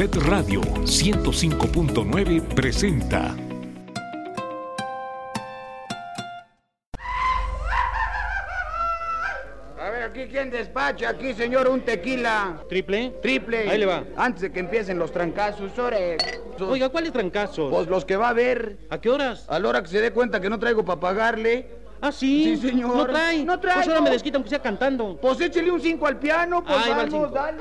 Set Radio 105.9 presenta. A ver, aquí quién despacha, aquí señor, un tequila. ¿Triple? Triple. Ahí le va. Antes de que empiecen los trancazos, ore. Oiga, ¿cuáles trancazos? Pues los que va a ver. ¿A qué horas? A la hora que se dé cuenta que no traigo para pagarle. Ah, sí. Sí, señor. No trae. No trae, Pues ahora me desquitan que sea cantando. Pues échele un 5 al piano, pues Ahí va el vamos, cinco. dale.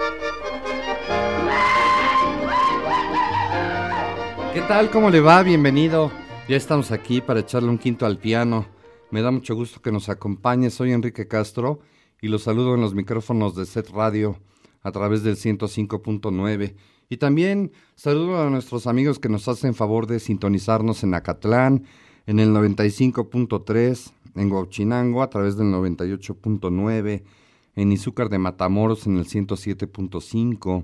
¿Qué tal? ¿Cómo le va? Bienvenido. Ya estamos aquí para echarle un quinto al piano. Me da mucho gusto que nos acompañe. Soy Enrique Castro y los saludo en los micrófonos de Set Radio a través del 105.9. Y también saludo a nuestros amigos que nos hacen favor de sintonizarnos en Acatlán, en el 95.3, en Huachinango a través del 98.9, en Izúcar de Matamoros en el 107.5,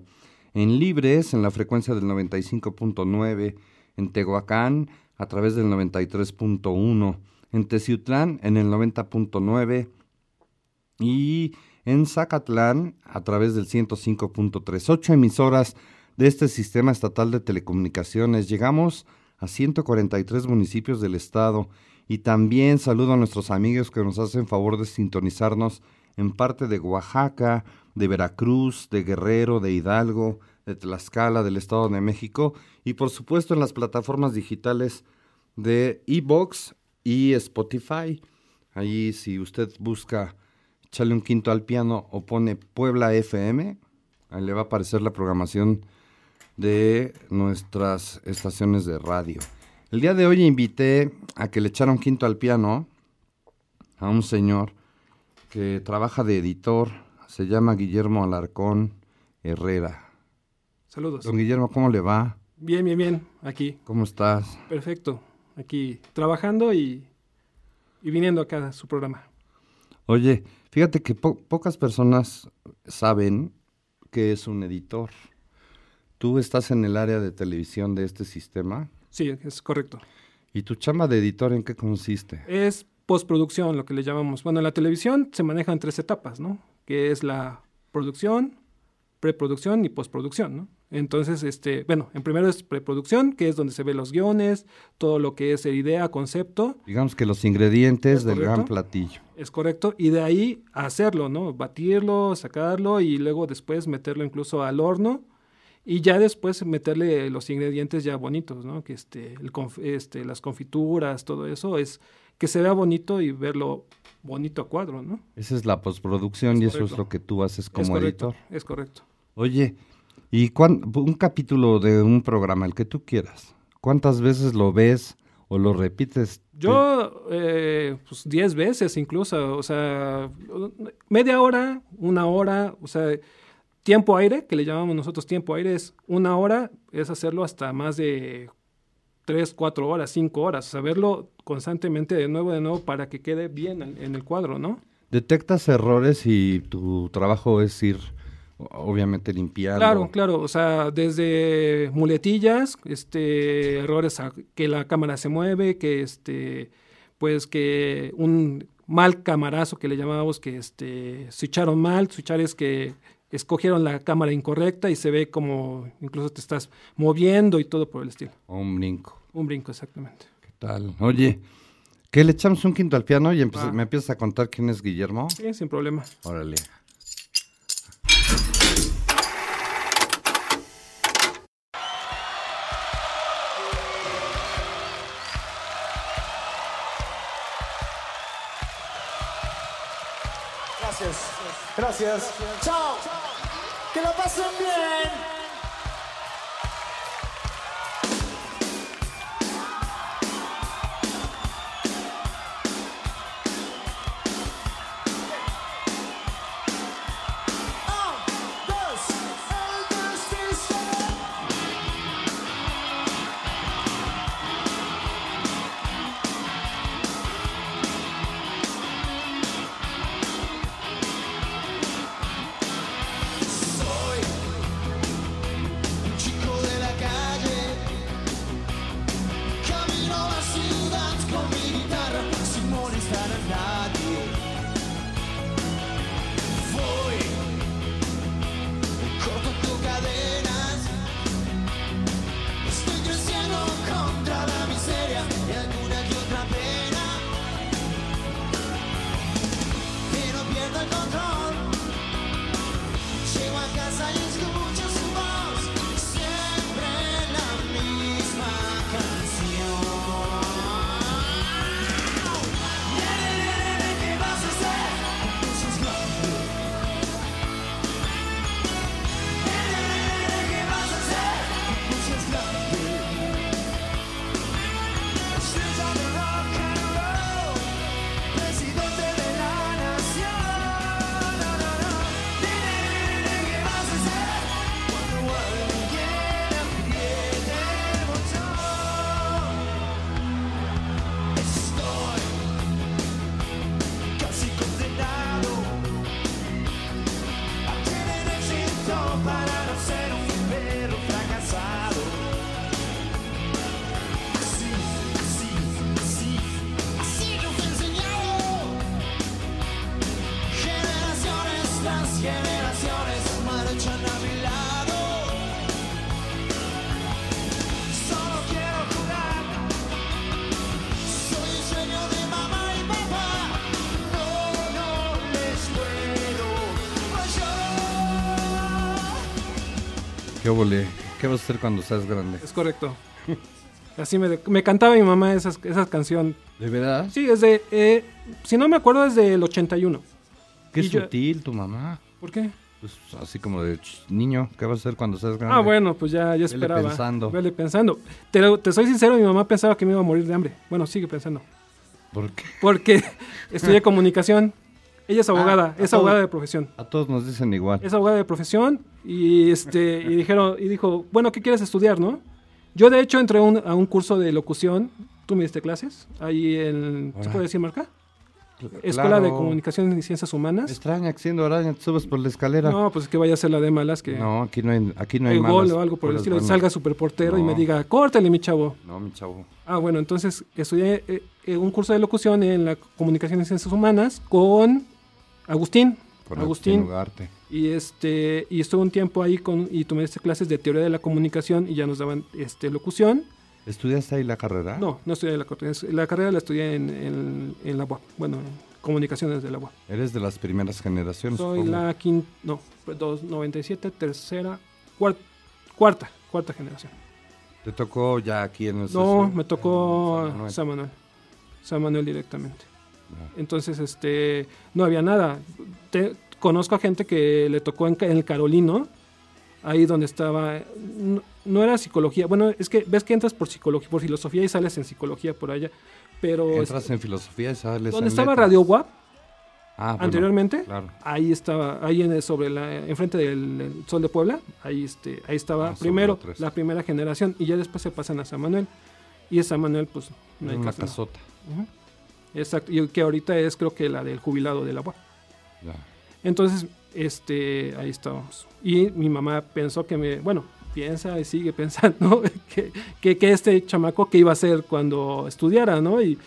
en Libres en la frecuencia del 95.9, en Tehuacán a través del 93.1, en Teciutlán en el 90.9 y en Zacatlán a través del 105.3. Ocho emisoras de este sistema estatal de telecomunicaciones. Llegamos a 143 municipios del estado y también saludo a nuestros amigos que nos hacen favor de sintonizarnos en parte de Oaxaca, de Veracruz, de Guerrero, de Hidalgo, de Tlaxcala, del Estado de México y por supuesto en las plataformas digitales de Evox y Spotify. Allí si usted busca echarle un quinto al piano o pone Puebla FM, ahí le va a aparecer la programación de nuestras estaciones de radio. El día de hoy invité a que le echara un quinto al piano a un señor que trabaja de editor, se llama Guillermo Alarcón Herrera. Saludos. Don Guillermo, ¿cómo le va? Bien, bien, bien. Aquí. ¿Cómo estás? Perfecto. Aquí trabajando y, y viniendo acá a su programa. Oye, fíjate que po- pocas personas saben que es un editor. Tú estás en el área de televisión de este sistema Sí, es correcto. y tu chamba de editor en qué consiste? Es postproducción, lo que le llamamos. Bueno, en la televisión se manejan tres etapas, ¿no? Que es la producción, preproducción y postproducción, ¿no? Entonces, este, bueno, en primero es preproducción, que es donde se ven los guiones, todo lo que es idea, concepto, Digamos que los ingredientes ¿Es del gran platillo. Es correcto, y de ahí hacerlo, ¿no? Batirlo, sacarlo y luego después meterlo incluso al horno y ya después meterle los ingredientes ya bonitos, ¿no? Que este, el conf- este, las confituras, todo eso es que se vea bonito y verlo bonito cuadro, ¿no? Esa es la postproducción Es y eso es lo que tú haces es como correcto, editor. es correcto. Oye, ¿y cuán- un capítulo de un programa, el que tú quieras? ¿Cuántas veces lo ves o lo repites? Yo, eh, pues 10 veces incluso, o sea, media hora, una hora, o sea, tiempo aire, que le llamamos nosotros tiempo aire, es una hora, es hacerlo hasta más de 3, 4 horas, 5 horas, saberlo constantemente de nuevo, de nuevo, para que quede bien en, el cuadro, ¿no? ¿Detectas errores y tu trabajo es ir, obviamente, limpiando? Claro, claro, o sea, desde muletillas, este, errores a que la cámara se mueve, que este, pues que un mal camarazo que le llamábamos que este, switcharon mal, switchar es que escogieron la cámara incorrecta y se ve como incluso te estás moviendo y todo por el estilo. Un brinco. Un brinco, exactamente. ¿Qué tal? Oye, ¿qué le echamos un quinto al piano y Ah. me empiezas a contar quién es Guillermo? Sí, sin problema. Órale. Gracias. Chao. Que la pasen bien. ¿Qué vas a hacer cuando seas grande? Es correcto. Así me, me cantaba mi mamá esas, esas canción. ¿De verdad? Sí, desde, eh, si no me acuerdo, es del 81. Qué Y yo- sutil tu mamá. ¿Por qué? Pues así como de "Ch, niño, ¿qué vas a hacer cuando seas grande? Ah, bueno, pues ya, ya esperaba. pensando. Vele pensando. Te, te soy sincero, mi mamá pensaba que me iba a morir de hambre. Bueno, sigue pensando. ¿Por qué? Porque estudié comunicación. Ella es abogada, Ah, es abogada de profesión. A todos nos dicen igual. Es abogada de profesión y este y dijeron y dijo, "Bueno, ¿qué quieres estudiar, no?" Yo de hecho entré a un, a un curso de locución. ¿Tú me diste clases? Ahí en ¿se puede decir marca? Claro. Escuela de Comunicación y Ciencias Humanas. Extraña que siendo araña te subes por la escalera. No, pues es que vaya a ser la de malas que No, aquí no hay, aquí no hay el gol malas, o algo por el estilo, salga super portero y me No. diga, "Córtale, mi chavo." No, mi chavo. Ah, bueno, entonces estudié eh, eh, un curso de locución en la Comunicación y Ciencias Humanas con Agustín. Con Agustín. Ugarte. Y este y estuve un tiempo ahí con y tomé clases de teoría de la comunicación y ya nos daban este locución. ¿Estudiaste ahí la carrera? No, no estudié la carrera. La carrera la estudié en, en, en la UAP. Bueno, en comunicaciones de la UAP. Eres de las primeras generaciones. Soy supongo. la quinta, no, dos, 97, tercera, cuarta, cuarta, cuarta generación. ¿Te tocó ya aquí en el No, CC? me tocó San Manuel. San Manuel. San Manuel directamente. Entonces, este, no había nada. Te- conozco a gente que le tocó en, el Carolino, ahí donde estaba, no, no era psicología, bueno, es que ves que entras por psicología, por filosofía y sales en psicología por allá, pero Entras este, en filosofía y sales donde en estaba letras. Radio WAP Ah, bueno, anteriormente, Claro. ahí estaba, ahí en el- sobre la, enfrente del el Sol de Puebla, ahí este, ahí estaba Ah, primero la primera generación y ya después se pasan a San Manuel y en San Manuel pues no hay una casota. Exacto, y que ahorita es creo que la del jubilado de la UAP. Entonces, este, ahí estábamos. Y mi mamá pensó que me, bueno, piensa y sigue pensando que, que, que este chamaco que iba a hacer cuando estudiara, ¿no? Y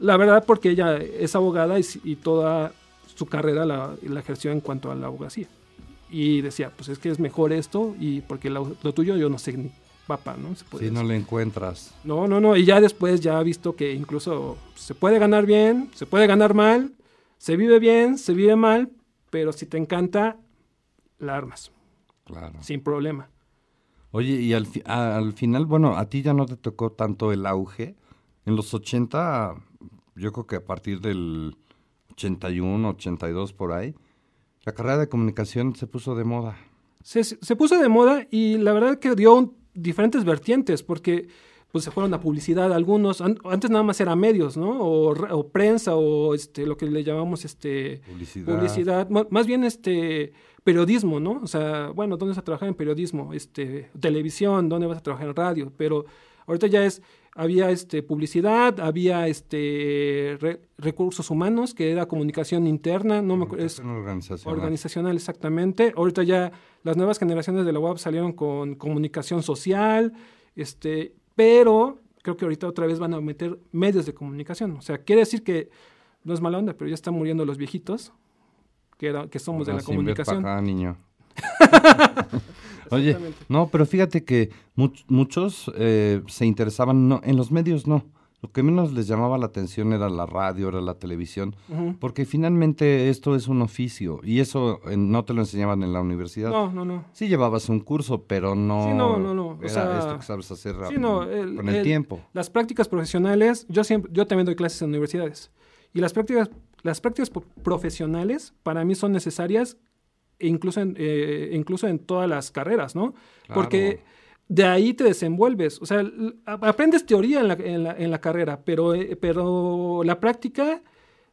la verdad porque ella es abogada y, toda su carrera la, la ejerció en cuanto a la abogacía. Y decía, pues es que es mejor esto y porque lo, lo tuyo yo no sé ni papá, ¿no? Se puede Si no le encuentras. No, no, no. Y ya después ya ha visto que incluso se puede ganar bien, se puede ganar mal, se vive bien, se vive mal, pero si te encanta, la armas, Claro. sin problema. Oye, y al, fi- al final, bueno, a ti ya no te tocó tanto el auge. En los 80, yo creo que a partir del 81, 82 por ahí, la carrera de comunicación se puso de moda. Se, se puso de moda y la verdad que dio un- diferentes vertientes, porque pues se fueron a publicidad algunos, An- antes nada más era medios, ¿no? O, re- o prensa o este, lo que le llamamos este, Publicidad. publicidad, más bien este periodismo, ¿no? O sea, bueno, ¿dónde vas a trabajar en periodismo? Este, televisión, ¿dónde vas a trabajar en radio? Pero ahorita ya es, había este publicidad, había este re- recursos humanos, que era comunicación interna, no me acuerdo, organizacional. organizacional exactamente. Ahorita ya las nuevas generaciones de la web salieron con comunicación social, este, pero creo que ahorita otra vez van a meter medios de comunicación. O sea, quiere decir que no es mala onda, pero ya están muriendo los viejitos, que, era, que somos de la comunicación. acá, niño. Oye, no, pero fíjate que much- muchos eh, se interesaban, no, en los medios no. Lo que menos les llamaba la atención era la radio, era la televisión, porque finalmente esto es un oficio y eso eh, no te lo enseñaban en la universidad. No, no, no. Sí llevabas un curso, pero no, Sí, no, no, no, o era sea, esto que sabes hacer Sí, no, el- con el, el- tiempo. Las prácticas profesionales, yo siempre, yo también doy clases en universidades. Y las prácticas, las prácticas profesionales para mí son necesarias incluso en, eh, incluso en todas las carreras, ¿no? Porque de ahí te desenvuelves. O sea, aprendes teoría en la, en la, en la carrera, pero, eh, pero la práctica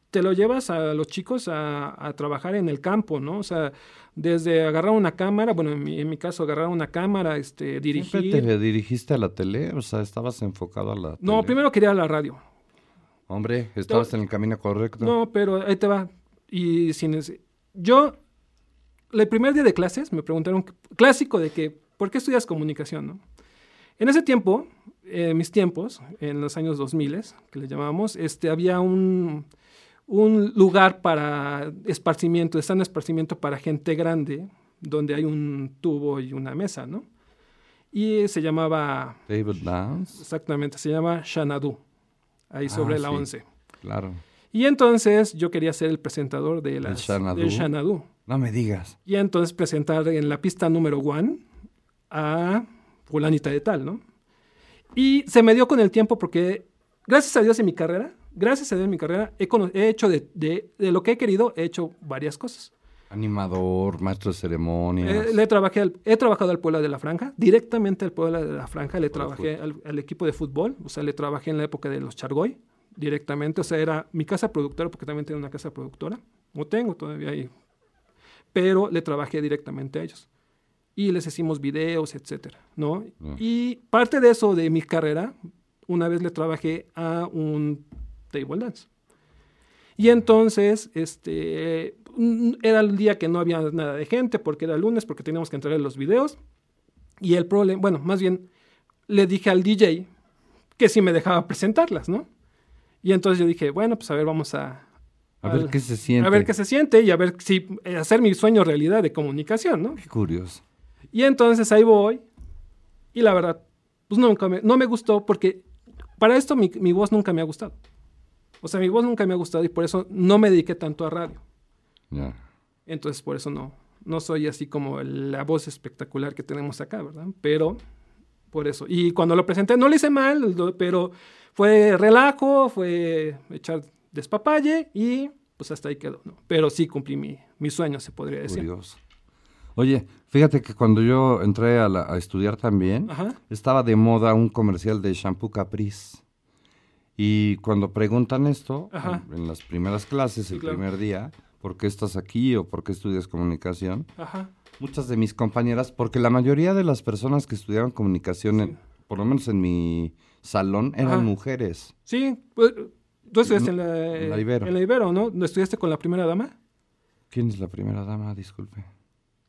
te lo llevas a los chicos a, a trabajar en el campo, ¿no? O sea, desde agarrar una cámara, bueno, en mi, en mi caso, agarrar una cámara, este, dirigir. ¿Siempre te dirigiste a la tele? O sea, estabas enfocado a la No, tele? primero quería la radio. Hombre, estabas en el camino correcto. No, pero ahí te va. Y sin ese- yo el primer día de clases me preguntaron, clásico de que, ¿por qué estudias comunicación? no? En ese tiempo, en mis tiempos, en los años 2000, que le llamábamos, este, había un, un lugar para esparcimiento, de sano esparcimiento para gente grande, donde hay un tubo y una mesa, ¿no? Y se llamaba, David Dance. exactamente, se llama Xanadu, ahí sobre Ah, la sí. 11. Claro. Y entonces yo quería ser el presentador de las, Xanadu? del Xanadu. No me digas. Y entonces presentar en la pista número one a fulanita de tal, ¿no? Y se me dio con el tiempo porque, gracias a Dios en mi carrera, gracias a Dios en mi carrera, he, he hecho de, de- de lo que he querido, he hecho varias cosas. Animador, maestro de ceremonias. Eh, le trabajé al- he trabajado al Puebla de la Franja, directamente al Puebla de la Franja, le trabajé al, al equipo de fútbol, o sea, le trabajé en la época de los Chargoy, directamente, o sea, era mi casa productora, porque también tengo una casa productora, o tengo todavía ahí, pero le trabajé directamente a ellos. Y les hicimos videos, etcétera, ¿no? Mm. Y parte de eso, de mi carrera, una vez le trabajé a un table dance. Y entonces, este, era el día que no había nada de gente, porque era lunes, porque teníamos que entrar en los videos. Y el problema, bueno, más bien, le dije al DJ que si me dejaba presentarlas, ¿no? Y entonces yo dije, bueno, pues a ver, vamos a... A ver qué se siente. A ver qué se siente y a ver si eh, hacer mi sueño realidad de comunicación, ¿no? Qué curioso. Y entonces ahí voy. Y la verdad, pues nunca me, no me gustó porque para esto mi, mi voz nunca me ha gustado. O sea, mi voz nunca me ha gustado y por eso no me dediqué tanto a radio. Ya. Entonces por eso no, no soy así como la voz espectacular que tenemos acá, ¿verdad? Pero por eso. Y cuando lo presenté, no lo hice mal, lo- pero fue relajo, fue echar despapalle y pues hasta ahí quedó, ¿no? Pero sí cumplí mi, mi sueño, se podría decir. Curioso. Oye, fíjate que cuando yo entré a, la- a estudiar también, Ajá. estaba de moda un comercial de shampoo Caprice. Y cuando preguntan esto, en, en las primeras clases, Sí, el claro. primer día, ¿por qué estás aquí o por qué estudias comunicación? Ajá. Muchas de mis compañeras, porque la mayoría de las personas que estudiaban comunicación, en- por lo menos en mi salón, eran Ajá. mujeres. Sí, pues, tú estudiaste en la, En la Ibero. en la Ibero, ¿no? ¿No ¿Estudiaste con la primera dama? ¿Quién es la primera dama? Disculpe.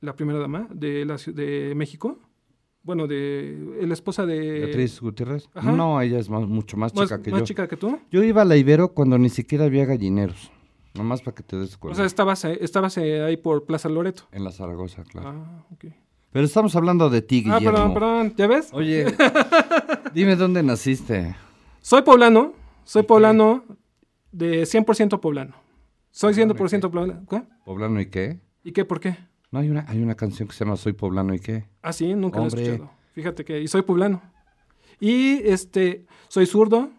La primera dama de, la, de México. Bueno, de la esposa de... Beatriz Gutiérrez. Eh, ajá. No, ella es más- mucho más más, chica que más yo. chica que tú. Yo iba a la Ibero cuando ni siquiera había gallineros. Nomás para que te des O cuenta. sea, estabas, eh, estabas eh, ahí por Plaza Loreto. en la Zaragoza, claro. Ah, ok. Pero estamos hablando de ti, Ah, Guillermo. perdón, perdón. ¿Ya ves? Oye, dime dónde naciste. Soy poblano. Soy ¿Y qué? poblano de 100% poblano. Soy Poblano, 100% ¿y poblano. ¿Qué? ¿Poblano y qué? ¿Y qué? ¿Por qué? No, hay una, hay una canción que se llama Soy Poblano y qué. Ah, sí, nunca lo Hombre. he escuchado. Fíjate que... Y soy poblano. Y, este, soy zurdo.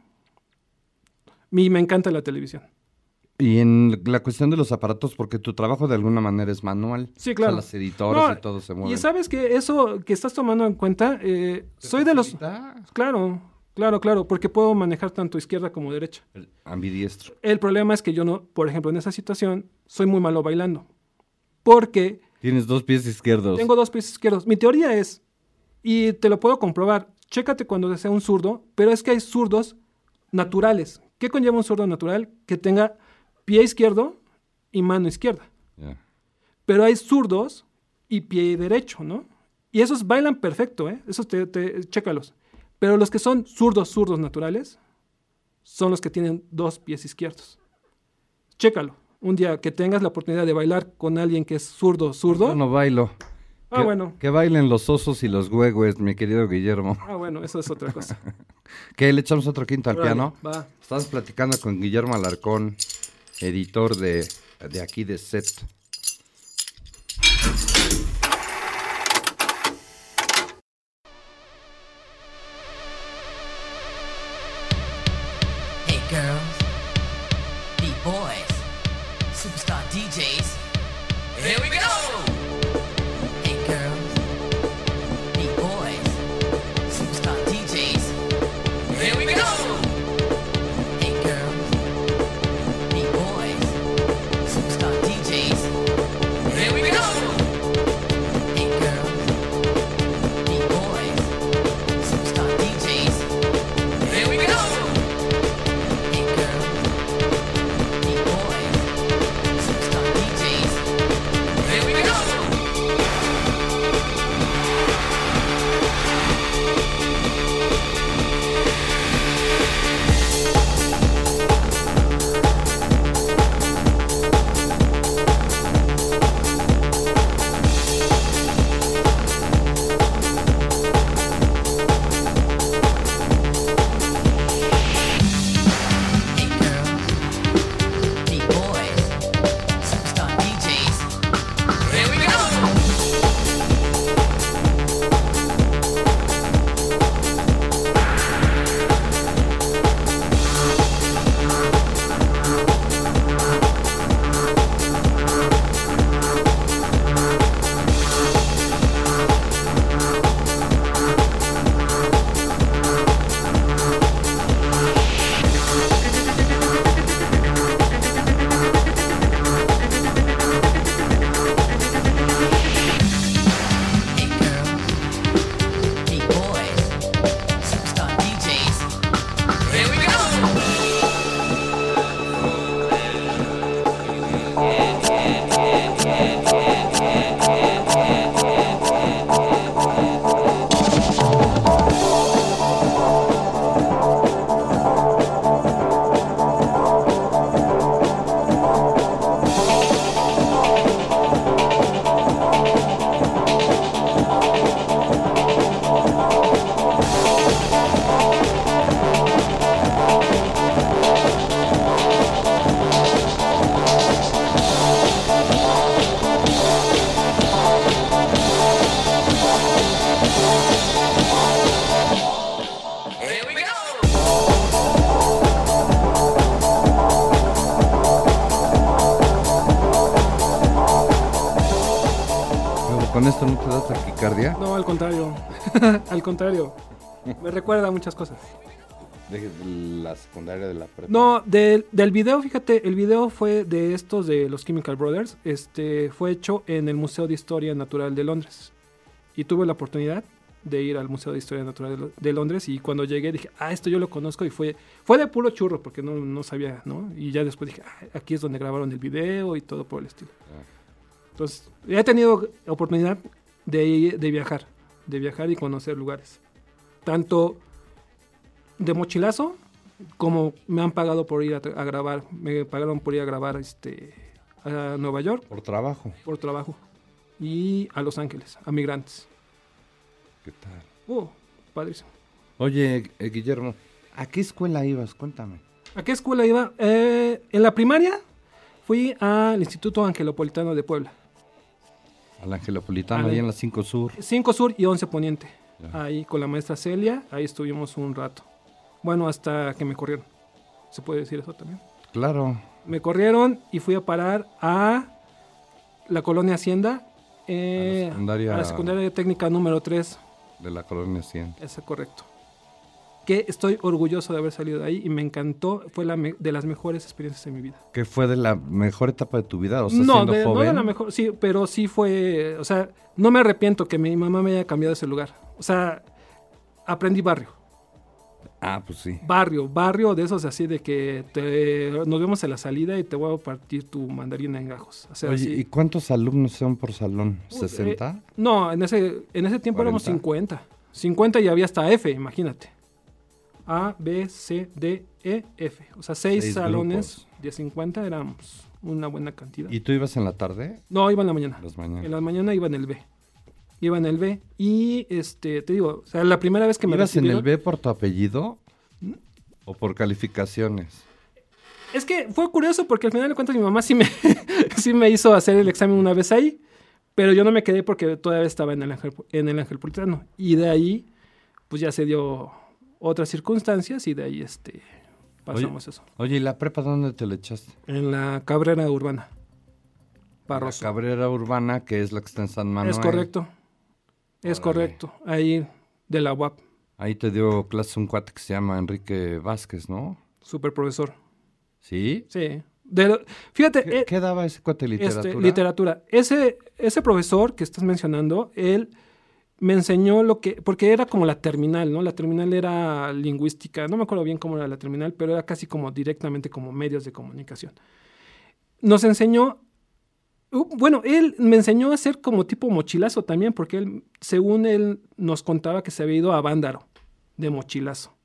Y me encanta la televisión. Y en la cuestión de los aparatos, porque tu trabajo de alguna manera es manual. Sí, claro. O sea, las editoras No, y todo se mueven. Y sabes que eso que estás tomando en cuenta, eh, soy de los... Claro, claro, claro, porque puedo manejar tanto izquierda como derecha. El Ambidiestro. El problema es que yo no, por ejemplo, en esa situación, soy muy malo bailando. Porque Tienes dos pies izquierdos. tengo dos pies izquierdos. Mi teoría es, y te lo puedo comprobar, chécate cuando sea un zurdo, pero es que hay zurdos naturales. ¿Qué conlleva un zurdo natural? Que tenga pie izquierdo y mano izquierda. Pero hay zurdos y pie derecho, ¿no? Y esos bailan perfecto, ¿eh? Esos te, te- chécalos. Pero los que son zurdos, zurdos naturales, son los que tienen dos pies izquierdos. Chécalo. Un día que tengas la oportunidad de bailar con alguien que es zurdo, zurdo. Yo no bailo. Ah, que, bueno. Que bailen los osos y los huehues, mi querido Guillermo. Ah, bueno, eso es otra cosa. ¿Qué? ¿Le echamos otro quinto al piano? Va. Estás platicando con Guillermo Alarcón, editor de, de aquí de SET. Con esto no te da taquicardia. No, al contrario. al contrario. Me recuerda a muchas cosas. De la secundaria de la prepa. No, del, del video, fíjate, el video fue de estos de los Chemical Brothers. Este fue hecho en el Museo de Historia Natural de Londres. Y tuve la oportunidad de ir al Museo de Historia Natural de, Lo- de Londres. Y cuando llegué dije, ah, esto yo lo conozco. Y fue, fue de puro churro, porque no, no sabía, ¿no? Y ya después dije, ah, aquí es donde grabaron el video y todo por el estilo. Entonces, he tenido oportunidad de, de viajar, de viajar y conocer lugares. Tanto de mochilazo como me han pagado por ir a, grabar, me pagaron por ir a grabar este a Nueva York Por trabajo. por trabajo y a Los Ángeles, a migrantes. ¿Qué tal? Uh, padrísimo. Oye, eh, Guillermo, ¿a qué escuela ibas? Cuéntame. ¿A qué escuela iba? Eh, en la primaria fui al Instituto Angelopolitano de Puebla. Al Angelopolitano, Al- ahí en la 5 Sur. 5 Sur y 11 Poniente. Ya. Ahí con la maestra Celia, ahí estuvimos un rato. Bueno, hasta que me corrieron. ¿Se puede decir eso también? Claro. Me corrieron y fui a parar a la colonia Hacienda. eh, A la secundaria- a la secundaria técnica número 3. De la colonia 100. Ese correcto. Que estoy orgulloso de haber salido de ahí y me encantó. Fue la me- de las mejores experiencias de mi vida. ¿Qué fue de la mejor etapa de tu vida? O sea, no, siendo de, no joven. de la mejor, sí, pero sí fue, o sea, no me arrepiento que mi mamá me haya cambiado ese lugar. O sea, aprendí barrio, Ah, pues sí. barrio, barrio de esos así de que te, nos vemos en la salida y te voy a partir tu mandarina en gajos. O sea, Oye, así. ¿y cuántos alumnos son por salón? Uy, ¿60? eh, no, en ese, en ese tiempo éramos 40. 50. 50 y había hasta F, imagínate. A, B, C, D, E, F. O sea, seis, Seis salones de 50 éramos una buena cantidad. ¿Y tú ibas en la tarde? No, iba en la mañana. Las mañanas. En la mañana iba en el B. Iba en el B. Y este, te digo, o sea, la primera vez que me ¿Ibas en el B por tu apellido? ¿O por calificaciones? Es que fue curioso porque al final de cuentas mi mamá sí me, sí me hizo hacer el examen una vez ahí, pero yo no me quedé porque todavía estaba en el Ángel, en el Ángel. Y de ahí, pues ya se dio otras circunstancias y de ahí este, pasamos eso. Oye, ¿y la prepa dónde te la echaste? En la Cabrera Urbana. La Barroso. Cabrera Urbana, que es la que está en San Manuel. Es correcto. Es Órale. correcto. Ahí de la UAP. Ahí te dio clase un cuate que se llama Enrique Vázquez, ¿no? Super profesor. ¿Sí? Sí. De lo- fíjate, ¿Qué, eh, qué daba ese cuate de literatura? Este, literatura. Ese, ese profesor que estás mencionando, él me enseñó lo que, porque era como la terminal, ¿no? La terminal era lingüística, no me acuerdo bien cómo era la terminal, pero era casi como directamente como medios de comunicación. Nos enseñó, uh, bueno, él me enseñó a hacer como tipo mochilazo también, porque él, según él nos contaba que se había ido a Vándaro de mochilazo.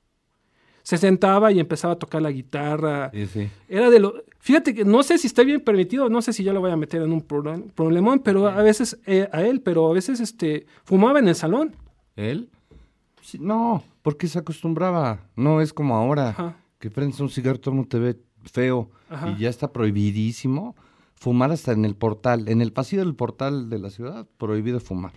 Se sentaba y empezaba a tocar la guitarra, Sí, sí. era de lo. Fíjate que no sé si está bien permitido, no sé si ya lo voy a meter en un pro- problemón, pero a veces, eh, a él, pero a veces este, fumaba en el salón. ¿Él? Sí, no, porque se acostumbraba. No es como ahora, Ajá. que prendes un cigarro, todo el mundo te ve feo Ajá. y ya está prohibidísimo fumar hasta en el portal. En el pasillo del portal de la ciudad, prohibido fumar.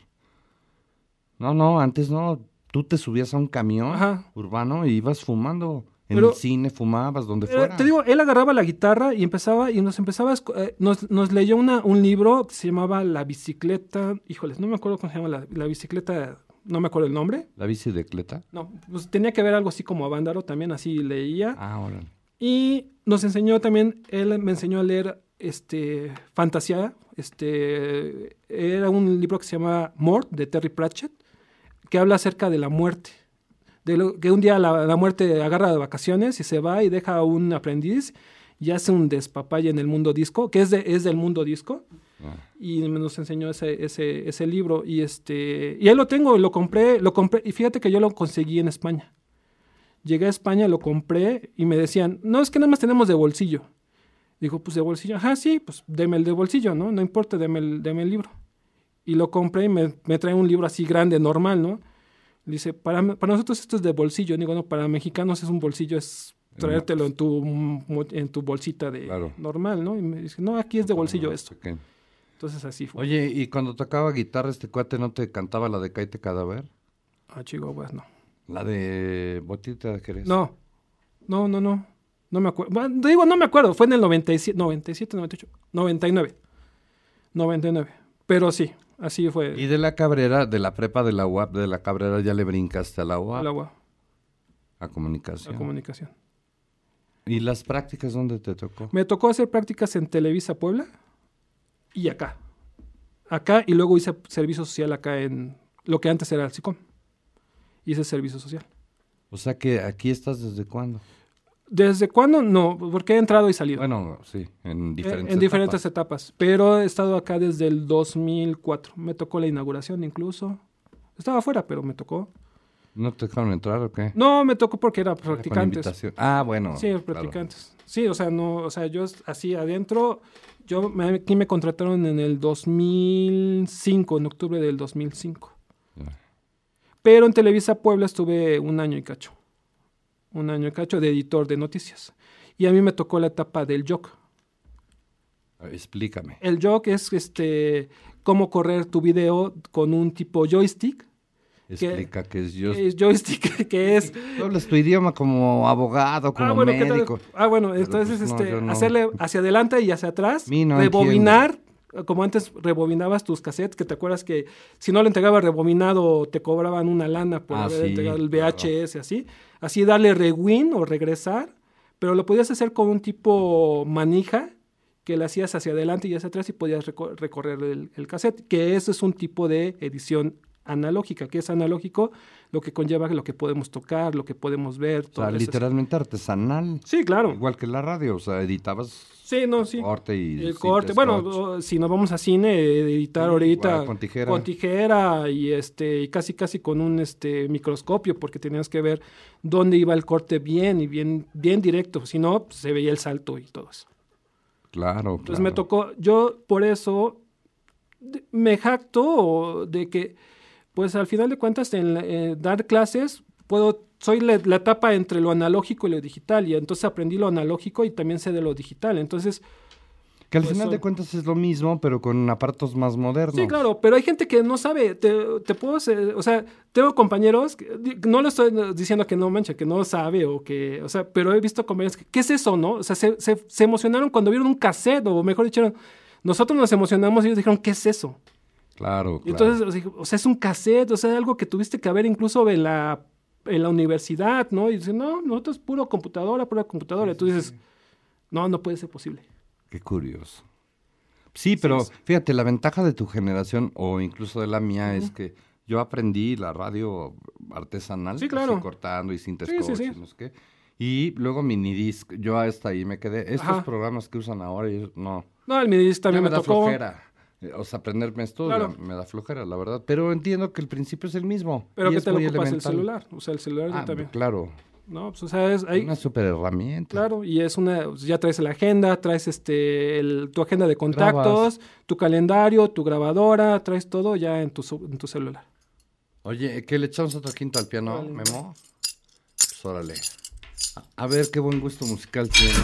No, no, antes no. Tú te subías a un camión Ajá. urbano y ibas fumando. En Pero- el cine fumabas, donde Eh, fuera. te digo, él agarraba la guitarra y empezaba, y nos empezaba eh, nos, nos leyó una, un libro que se llamaba La bicicleta, híjoles, no me acuerdo cómo se llama la, la bicicleta, no me acuerdo el nombre. ¿La bicicleta? No, pues tenía que ver algo así como a Vándaro, también así leía. Ah, órale. Y nos enseñó también, él me enseñó a leer este, fantasía. Este, era un libro que se llama Mort, de Terry Pratchett, que habla acerca de la muerte. De lo, que un día la, la muerte agarra de vacaciones y se va y deja a un aprendiz y hace un despapalle en el mundo disco, que es, de, es del mundo disco. Ah. Y nos enseñó ese, ese, ese libro. Y, este, y ahí lo tengo, lo compré, lo compré. Y fíjate que yo lo conseguí en España. Llegué a España, lo compré y me decían, no, es que nada más tenemos de bolsillo. Dijo, pues de bolsillo. Ajá, sí, pues deme el de bolsillo, ¿no? No importa, deme el, deme el libro. Y lo compré y me, me trae un libro así grande, normal, ¿no? Dice, para, para nosotros esto es de bolsillo. Digo, no, para mexicanos es un bolsillo, es traértelo en tu, en tu bolsita de Claro. normal, ¿no? Y me dice, no, aquí es de bolsillo esto. Entonces así fue. Oye, ¿y cuando tocaba guitarra este cuate no te cantaba la de Caite Cadáver? Ah, Chihuahua, no. La de Botita de Jerez. No, no, no, no. No me acuerdo. Bueno, digo, no me acuerdo. Fue en el 97, 97, 98, 99. 99. Pero sí, Así fue Y de la Cabrera, de la prepa de la UAP, de la Cabrera ya le brincaste a la UAP, el agua, a comunicación. la comunicación. ¿Y las prácticas dónde te tocó? Me tocó hacer prácticas en Televisa Puebla y acá. Acá y luego hice servicio social acá en lo que antes era el SICOM. Hice servicio social. O sea que aquí estás desde cuándo? ¿Desde cuándo? No, porque he entrado y salido. Bueno, sí, en diferentes en diferentes etapas. etapas. Pero he estado acá desde el 2004. Me tocó la inauguración incluso. Estaba afuera, pero me tocó. ¿No te dejaron entrar o qué? No, me tocó porque era con practicantes. Ah, bueno. Sí, claro. practicantes. Sí, o sea, no, o sea, yo así adentro, yo me, aquí me contrataron en el 2005, en octubre del 2005. Ya. Pero en Televisa Puebla estuve un año y cacho. Un año y cacho de editor de noticias. Y a mí me tocó la etapa del jock. Explícame. El jock es este cómo correr tu video con un tipo joystick. Explica que es yo. Eh, joystick que es Tú hablas tu idioma como abogado, como ah, bueno, médico. Ah, bueno, Pero, entonces pues, no, este, no. hacerle hacia adelante y hacia atrás, no rebobinar, como antes rebobinabas tus cassettes, que te acuerdas que si no lo entregabas rebobinado te cobraban una lana por Ah, haber sí, entregado el claro. VHS, así. Así darle rewind o regresar, pero lo podías hacer con un tipo manija que le hacías hacia adelante y hacia atrás y podías reco- recorrer el, el cassette, que eso es un tipo de edición analógica, que es analógico, lo que conlleva lo que podemos tocar, lo que podemos ver. O sea, literalmente artesanal. Sí, claro. Igual que la radio, o sea, editabas Sí, no, sí. corte y El corte. Bueno, o- si nos vamos a cine, editar Sí, ahorita igual, con tijera. con tijera y este y casi casi con un este microscopio porque tenías que ver dónde iba el corte bien y bien bien directo, si no pues, se veía el salto y todo eso. Claro, Entonces claro. me tocó, yo por eso me jacto de que, pues al final de cuentas, en eh, dar clases, puedo, soy la, la etapa entre lo analógico y lo digital, y entonces aprendí lo analógico y también sé de lo digital. Entonces, Que al pues, final de cuentas es lo mismo, pero con aparatos más modernos. sí, claro, pero hay gente que no sabe, te, te puedo, hacer- o sea, tengo compañeros, que- no le estoy diciendo que no mancha, que no sabe o que, o sea, pero he visto compañeros que, ¿qué es eso, no? O sea, se, se- se emocionaron cuando vieron un cassette, o mejor dicho, nosotros nos emocionamos y ellos dijeron, ¿qué es eso? Claro, Y claro. Entonces, o sea, es un cassette, o sea, algo que tuviste que ver incluso en la, en la universidad, ¿no? Y dicen, no, nosotros puro computadora, pura computadora. Y tú dices, no, no puede ser posible. Qué curioso. Sí, pero fíjate, la ventaja de tu generación o incluso de la mía es que yo aprendí la radio artesanal, Sí, así claro. cortando y sin Sí, sí, sí. y no sé qué. Y luego minidisc, yo hasta ahí me quedé. Estos Ajá. programas que usan ahora, yo- no. No, el midis también Ya me, me, da tocó. flojera. Eh, O sea, aprenderme esto Claro. ya me da flojera, la verdad. Pero entiendo que el principio es el mismo. Pero y que es te lo muy ocupas el elemental. celular. O sea, el celular Ah, también. claro. No, pues, o sea, es, Una super herramienta. claro, y es una, ya traes la agenda, traes este, el- tu agenda de contactos, tu calendario, tu grabadora, traes todo ya en tu, su- en tu celular. Oye, ¿qué le echamos otro quinto al piano. Memo? Pues órale. A, a ver qué buen gusto musical tiene.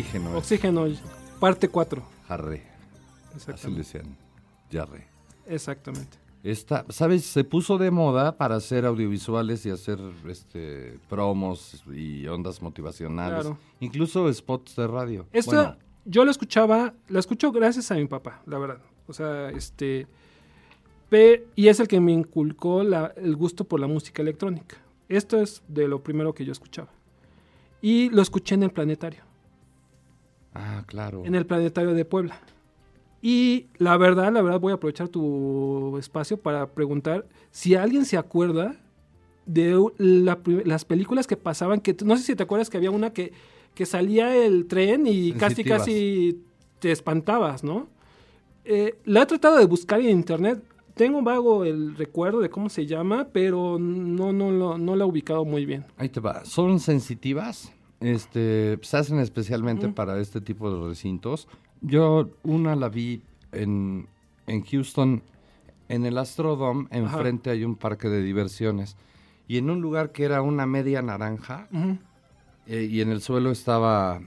Oxígeno. es Oxígeno, parte 4. Jarre. Así le decían. Jarre. Exactamente. Esta, ¿sabes? Se puso de moda para hacer audiovisuales y hacer este promos y ondas motivacionales. Claro. Incluso spots de radio. Esto Bueno, yo lo escuchaba, lo escucho gracias a mi papá, la verdad. O sea, este. y es el que me inculcó la- el gusto por la música electrónica. Esto es de lo primero que yo escuchaba. Y lo escuché en el planetario, ah, claro. en el planetario de Puebla. Y la verdad, la verdad, voy a aprovechar tu espacio para preguntar si alguien se acuerda de la las películas que pasaban, que no sé si te acuerdas que había una que, que salía el tren y casi casi te espantabas, ¿no? Eh, la he tratado de buscar en internet, tengo vago el recuerdo de cómo se llama, pero no, no, lo- no la he ubicado muy bien. Ahí te va. Son sensitivas. Este, se hacen especialmente para este tipo de recintos. Yo una la vi en, en Houston, en el Astrodome, enfrente hay un parque de diversiones. Y en un lugar que era una media naranja, Ujú. eh, y en el suelo estaba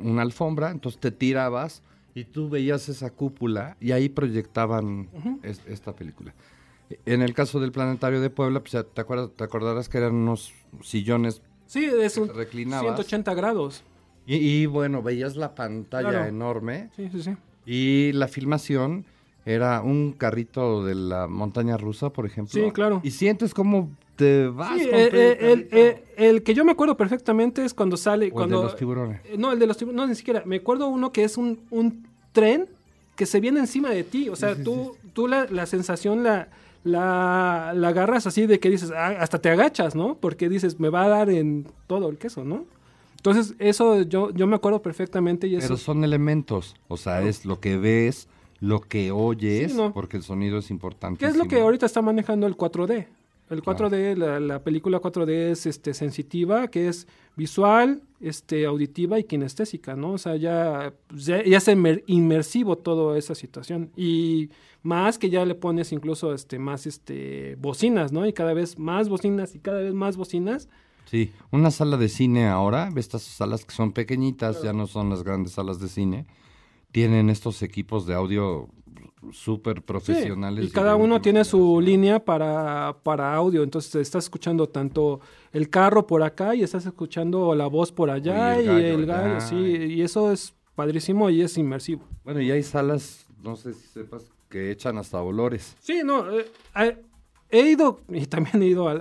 una alfombra, entonces te tirabas y tú veías esa cúpula y ahí proyectaban es- esta película. En el caso del Planetario de Puebla, pues te, acuerdas, te acordarás que eran unos sillones Sí, es un te reclinabas. 180 grados. y, y, bueno, veías la pantalla Claro. enorme Sí, sí, sí. y la filmación era un carrito de la montaña rusa, por ejemplo. Sí, claro. Y sientes cómo te vas. Sí, con eh, eh, el, carrito. eh, el que yo me acuerdo perfectamente es cuando sale. O el cuando, de los tiburones. Eh, No, el de los tiburones, no, ni siquiera. Me acuerdo uno que es un, un tren que se viene encima de ti. O sea, tú, tú la, la sensación la, la, la agarras así de que dices, "Ah", hasta te agachas, ¿no? Porque dices, me va a dar en todo el queso, ¿no? Entonces, eso yo, yo me acuerdo perfectamente y eso... Pero son elementos, o sea, es lo que ves, lo que oyes, Sí, no. porque el sonido es importante. ¿Qué es lo que ahorita está manejando el 4D? El 4D, la, la película 4D es este, sensitiva, que es visual, este, auditiva y kinestésica, ¿no? O sea, ya, pues, ya, ya es inmer- inmersivo toda esa situación. Y más que ya le pones incluso este, más este, bocinas, ¿no? Y cada vez más bocinas y cada vez más bocinas. Sí, una sala de cine ahora, estas salas que son pequeñitas, ya no son las grandes salas de cine, tienen estos equipos de audio súper Sí, profesionales. y cada uno tiene su línea para, para audio. Entonces estás escuchando tanto el carro por acá y estás escuchando la voz por allá y el gallo allá. sí. Y eso es padrísimo y es inmersivo. Bueno, y hay salas, no sé si sepas, que echan hasta olores. Sí, no. eh, eh, he ido, y también he ido a,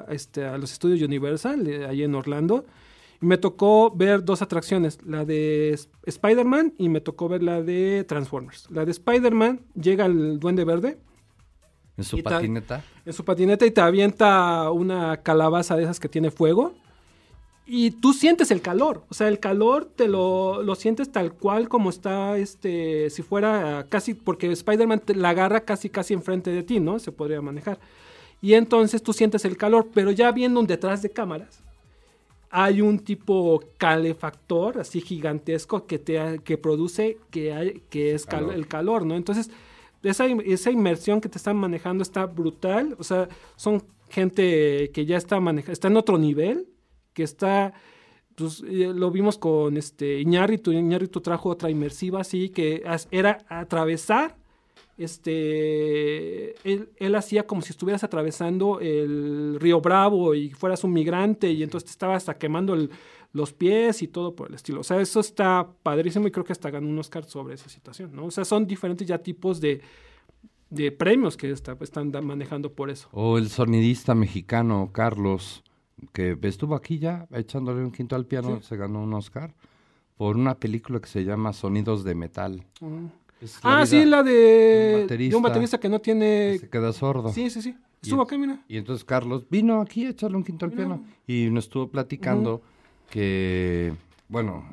a, este, a los estudios Universal, eh, ahí en Orlando. Me tocó ver dos atracciones, la de Spider-Man y me tocó ver la de Transformers. La de Spider-Man llega el Duende Verde En su patineta. en su patineta y te avienta una calabaza de esas que tiene fuego. Y tú sientes el calor, o sea, el calor te lo, lo sientes tal cual como está, este, si fuera casi, porque Spider-Man la agarra casi, casi enfrente de ti, ¿no? Se podría manejar. Y entonces tú sientes el calor, pero ya viendo un detrás de cámaras, hay un tipo calefactor así gigantesco que te que produce que hay que es cal- el calor, ¿no? Entonces, esa, esa inmersión que te están manejando está brutal, o sea, son gente que ya está manejando, está en otro nivel, que está pues, eh, lo vimos con este Iñárritu, Iñárritu trajo otra inmersiva así que era atravesar este él, él hacía como si estuvieras atravesando el río Bravo y fueras un migrante y entonces te estaba hasta quemando el- los pies y todo por el estilo. O sea, eso está padrísimo y creo que hasta ganó un Oscar sobre esa situación, ¿no? O sea, son diferentes ya tipos de, de premios que está- están manejando por eso. O el sonidista mexicano Carlos, que estuvo aquí ya echándole un quinto al piano, Sí. se ganó un Oscar por una película que se llama Sonidos de Metal. Es Ah, sí, la de de, un de baterista un baterista que no que tiene... se queda sordo. Sí, sí, sí. Y Estuvo en- acá, mira. Y entonces Carlos vino aquí a echarle un quinto al piano y nos estuvo platicando que, bueno,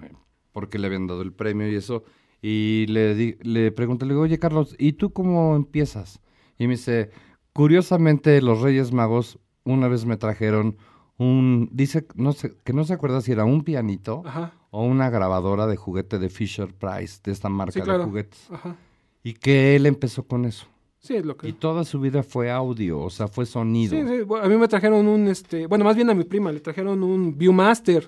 porque le habían dado el premio y eso. Y le, di- le pregunté, le digo, oye Carlos, ¿y tú cómo empiezas? Y me dice, curiosamente los Reyes Magos una vez me trajeron un, dice, no sé, que no se acuerda si era un pianito Ajá. O una grabadora de juguete de Fisher Price, de esta marca Sí, de juguetes. Ajá. Y que él empezó con eso. Sí, es lo que... Y toda su vida fue audio, o sea, fue sonido. Sí, sí, bueno, a mí me trajeron un, este, bueno, más bien a mi prima, le trajeron un Viewmaster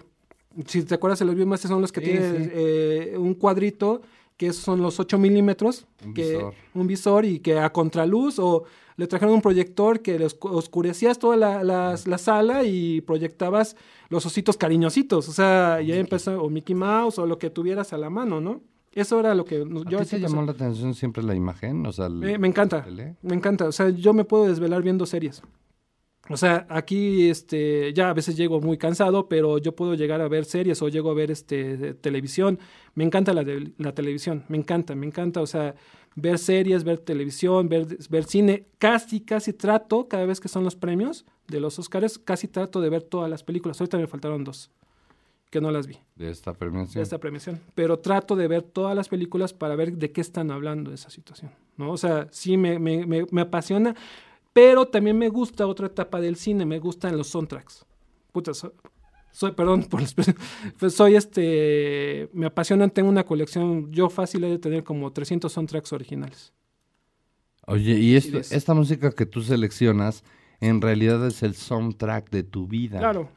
Si te acuerdas, los Viewmaster son los que Sí, tienen eh, un cuadrito que son los 8 milímetros, Un que- visor. un visor y que a contraluz o le trajeron un proyector que oscurecías toda la, la- la sala y proyectabas los ositos cariñositos, o sea, ya empezó, o Mickey Mouse o lo que tuvieras a la mano, ¿no? Eso era lo que nos- ¿A yo ti te llamó la atención siempre la imagen? O sea, el- Eh, me encanta, me encanta. O sea, yo me puedo desvelar viendo series. O sea, aquí este, ya a veces llego muy cansado, pero yo puedo llegar a ver series o llego a ver este, televisión. Me encanta la, de- la televisión, me encanta, me encanta. O sea, ver series, ver televisión, ver, ver cine. Casi, casi trato, cada vez que son los premios de los Oscars, casi trato de ver todas las películas. Ahorita me faltaron dos, que no las vi de esta premiación. de esta premiación. Pero trato de ver todas las películas para ver de qué están hablando de esa situación. ¿no? O sea, sí me, me, me, me apasiona, pero también me gusta otra etapa del cine, me gustan los soundtracks. Puta, so- soy, perdón por la expresión, pues soy este, me apasionan, tengo una colección, yo fácil he de tener como 300 soundtracks originales. Oye, y esto- esta música que tú seleccionas, en realidad es el soundtrack de tu vida. Claro,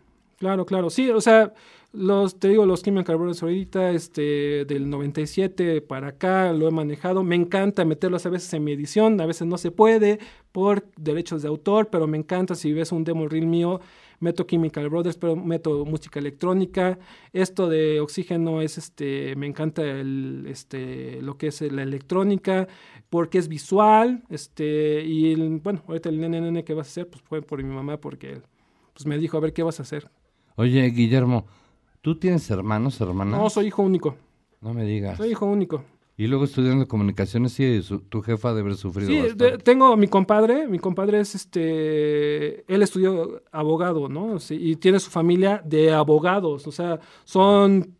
claro, claro. Sí, o sea, los, te digo, los Chemical Brothers ahorita, este, del 97 para acá, lo he manejado. Me encanta meterlos a veces en mi edición, a veces no se puede por derechos de autor, pero me encanta si ves un demo reel mío, meto Chemical Brothers, pero meto música electrónica. Esto de oxígeno es, este, me encanta el, este, lo que es la electrónica, porque es visual, este, y el- bueno, ahorita el nene que vas a hacer, pues fue por mi mamá, porque pues me dijo, a ver, ¿qué vas a hacer? Oye, Guillermo, ¿tú tienes hermanos, hermanas? No, soy hijo único. No me digas. Soy hijo único. Y luego estudiando comunicaciones, sí, su- tu jefa debe haber sufrido Sí, bastante. de- tengo mi compadre, mi compadre es este, él estudió abogado, ¿no? Sí, y tiene su familia de abogados, o sea, son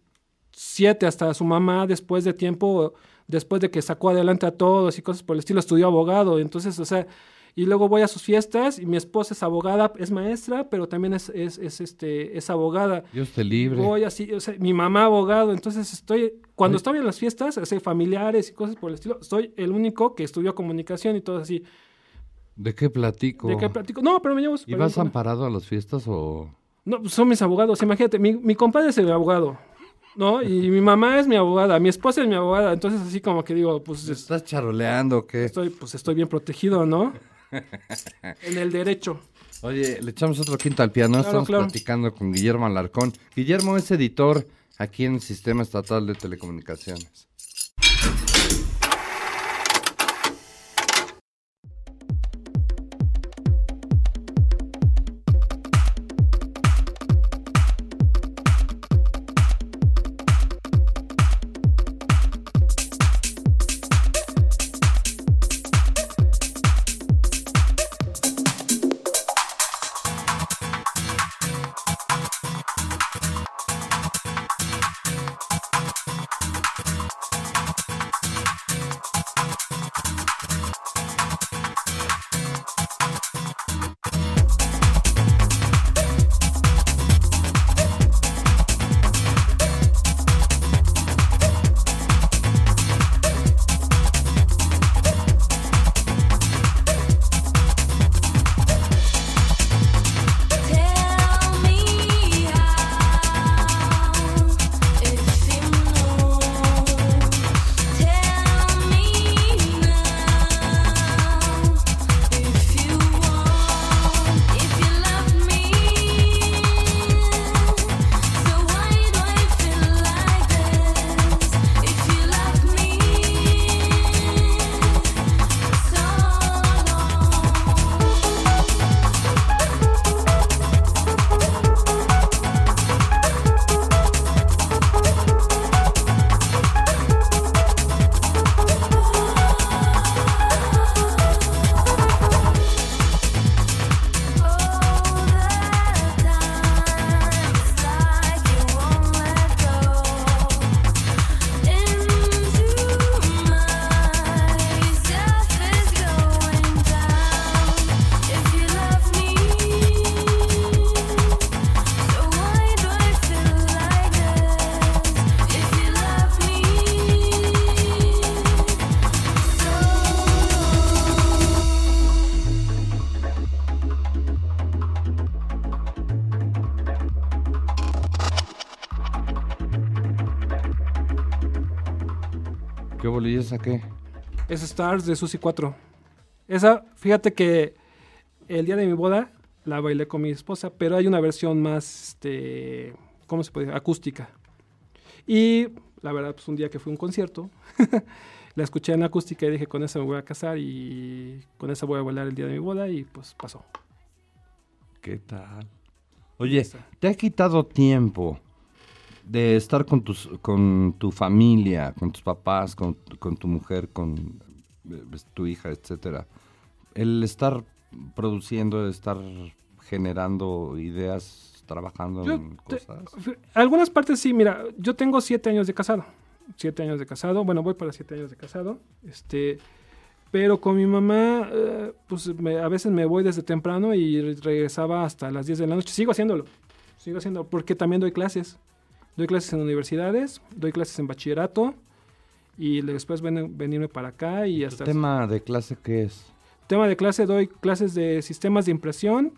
siete hasta su mamá después de tiempo, después de que sacó adelante a todos y cosas por el estilo, estudió abogado, entonces, o sea, y luego voy a sus fiestas y mi esposa es abogada, es maestra, pero también es, es, es, este, es abogada. Dios te libre. Voy así, o sea, mi mamá abogado, entonces estoy, cuando estoy en las fiestas, sea, familiares y cosas por el estilo, soy el único que estudió comunicación y todo así. ¿De qué platico? ¿De qué platico? No, pero me llevo ¿Y vas amparado a las fiestas o...? No, pues son mis abogados, imagínate, mi, mi compadre es el abogado, ¿no? Y mi mamá es mi abogada, mi esposa es mi abogada, entonces así como que digo, pues es- ¿Estás charoleando o qué? estoy, pues estoy bien protegido, ¿no? En el derecho. Oye, le echamos otro quinto al piano. Claro, Estamos claro. platicando con Guillermo Alarcón. Guillermo es editor aquí en el Sistema Estatal de Telecomunicaciones. Stars de Susi 4. Esa, fíjate que el día de mi boda la bailé con mi esposa, pero hay una versión más, este, ¿cómo se puede decir? Acústica. Y la verdad, pues un día que fue a un concierto, la escuché en acústica y dije, con esa me voy a casar y con esa voy a bailar el día de mi boda y pues pasó. ¿Qué tal? Oye, ¿te ha quitado tiempo de estar con, tus, con tu familia, con tus papás, con, con tu mujer, con tu hija, etcétera? El estar produciendo, estar generando ideas, trabajando Yo en te- cosas. Algunas partes sí, mira, yo tengo siete años de casado. Siete años de casado, bueno, voy para siete años de casado. Este, pero con mi mamá, eh, pues me- a veces me voy desde temprano y re- regresaba hasta las 10 de la noche. Sigo haciéndolo, sigo haciéndolo, porque también doy clases. Doy clases en universidades, doy clases en bachillerato y después ven- venirme para acá y ¿Tu hasta... tema de clase qué es? Tema de clase, doy clases de sistemas de impresión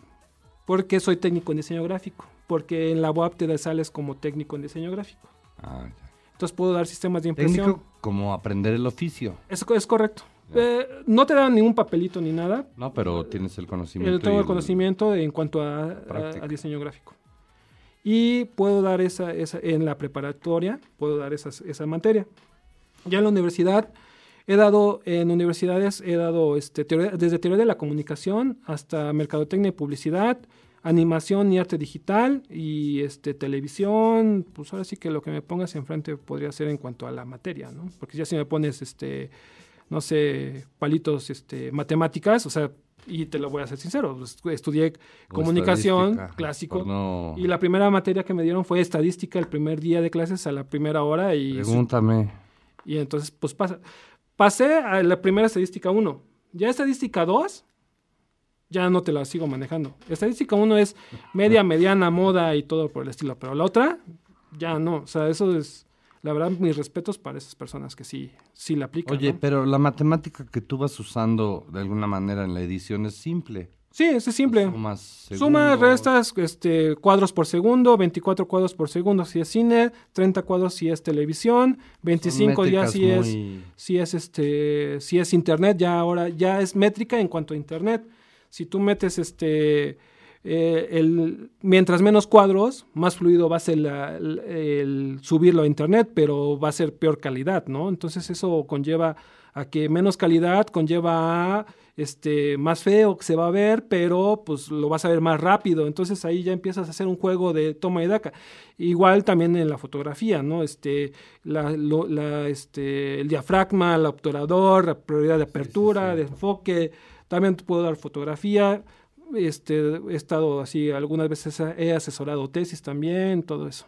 porque soy técnico en diseño gráfico. Porque en la UAP te sales como técnico en diseño gráfico. Ah, ya. Entonces puedo dar sistemas de impresión. Técnico como aprender el oficio. Es, es correcto. Eh, no te dan ningún papelito ni nada. No, pero tienes el conocimiento. Yo tengo y el conocimiento en cuanto a, a- a diseño gráfico. Y puedo dar esa, esa en la preparatoria, puedo dar esas- esa materia. Ya en la universidad, he dado, en universidades, he dado este, teoría- desde teoría de la comunicación hasta mercadotecnia y publicidad, animación y arte digital y este, televisión. Pues ahora sí que lo que me pongas enfrente podría ser en cuanto a la materia, ¿no? Porque ya si me pones, este, no sé, palitos este, matemáticas, o sea, y te lo voy a ser sincero, pues, estudié o comunicación, clásico, no- y la primera materia que me dieron fue estadística el primer día de clases a la primera hora y, Pregúntame. Y entonces pues pasa, pasé a la primera estadística 1. Ya estadística 2 ya no te la sigo manejando. Estadística 1 es media, mediana, moda y todo por el estilo, pero la otra ya no, o sea, eso es la verdad mis respetos para esas personas que sí sí la aplican. Oye, ¿no? pero la matemática que tú vas usando de alguna manera en la edición es simple. Sí, es simple. Sumas Suma, restas, este, cuadros por segundo, 24 cuadros por segundo si es cine, 30 cuadros si es televisión, 25 ya si es, si es este, si es internet, ya ahora ya es métrica en cuanto a internet. Si tú metes este eh, el, mientras menos cuadros, más fluido va a ser la- el, el subirlo a internet, pero va a ser peor calidad, ¿no? Entonces eso conlleva a que menos calidad conlleva a este más feo que se va a ver, pero pues lo vas a ver más rápido. Entonces ahí ya empiezas a hacer un juego de toma y daca. Igual también en la fotografía, ¿no? Este, la, lo- la, este, el diafragma, el obturador, la prioridad de apertura, de enfoque. También puedo dar fotografía. Este, he estado así, algunas veces he asesorado tesis también, todo eso.